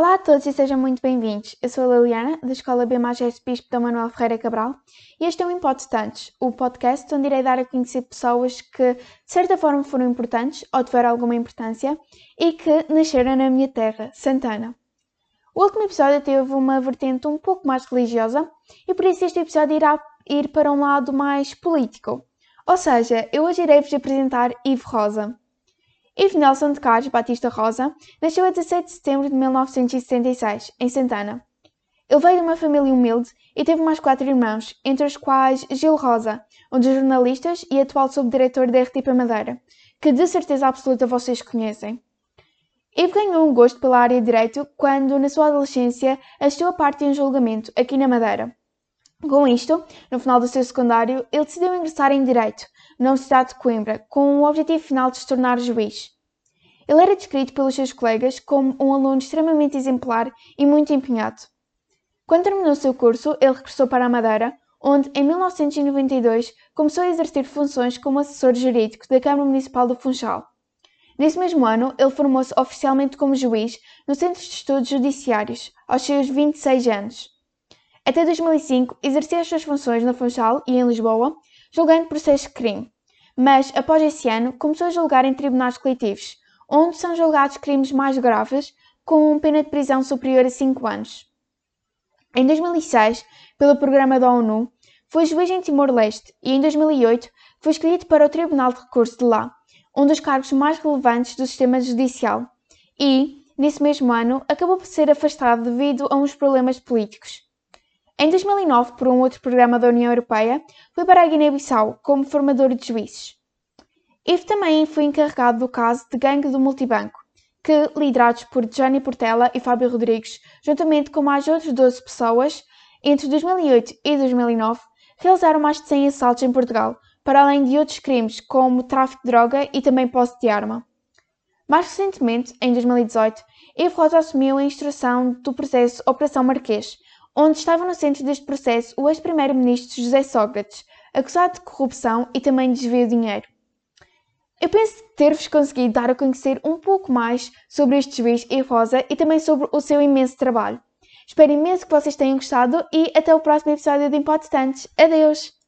Olá a todos e sejam muito bem-vindos. Eu sou a Liliana, da Escola B Magés Bispo Dom Manuel Ferreira Cabral, e este é o Impotstantes, o podcast onde irei dar a conhecer pessoas que, de certa forma, foram importantes ou tiveram alguma importância e que nasceram na minha terra, Santana. O último episódio teve uma vertente um pouco mais religiosa e por isso este episódio irá ir para um lado mais político. Ou seja, eu hoje irei vos apresentar Ivo Rosa. Ivo Nelson de Carlos Batista Rosa nasceu a 17 de setembro de 1976, em Santana. Ele veio de uma família humilde e teve mais quatro irmãos, entre os quais Gil Rosa, um dos jornalistas e atual subdiretor da RTP Madeira, que de certeza absoluta vocês conhecem. Ivo ganhou um gosto pela área de Direito quando, na sua adolescência, assistiu a parte de um julgamento aqui na Madeira. Com isto, no final do seu secundário, ele decidiu ingressar em Direito, na Universidade de Coimbra, com o objetivo final de se tornar juiz. Ele era descrito pelos seus colegas como um aluno extremamente exemplar e muito empenhado. Quando terminou seu curso, ele regressou para a Madeira, onde, em 1992, começou a exercer funções como assessor jurídico da Câmara Municipal do Funchal. Nesse mesmo ano, ele formou-se oficialmente como juiz no Centro de Estudos Judiciários, aos seus 26 anos. Até 2005, exercia as suas funções no Funchal e em Lisboa, julgando processos de crime. Mas, após esse ano, começou a julgar em tribunais coletivos, onde são julgados crimes mais graves, com pena de prisão superior a 5 anos. Em 2006, pelo programa da ONU, foi juiz em Timor-Leste e em 2008 foi escolhido para o Tribunal de Recurso de lá, um dos cargos mais relevantes do sistema judicial, e, nesse mesmo ano, acabou por ser afastado devido a uns problemas políticos. Em 2009, por um outro programa da União Europeia, foi para a Guiné-Bissau como formador de juízes. Ivo também foi encarregado do caso de gangue do multibanco, que, liderados por Gianni Portela e Fábio Rodrigues, juntamente com mais outras 12 pessoas, entre 2008 e 2009, realizaram mais de 100 assaltos em Portugal, para além de outros crimes como tráfico de droga e também posse de arma. Mais recentemente, em 2018, Ivo Rosa assumiu a instrução do processo Operação Marquês, onde estava no centro deste processo o ex-primeiro-ministro José Sócrates, acusado de corrupção e também de desvio de dinheiro. Eu penso ter-vos conseguido dar a conhecer um pouco mais sobre este juiz e Rosa e também sobre o seu imenso trabalho. Espero imenso que vocês tenham gostado e até o próximo episódio de Impotstantes. Adeus!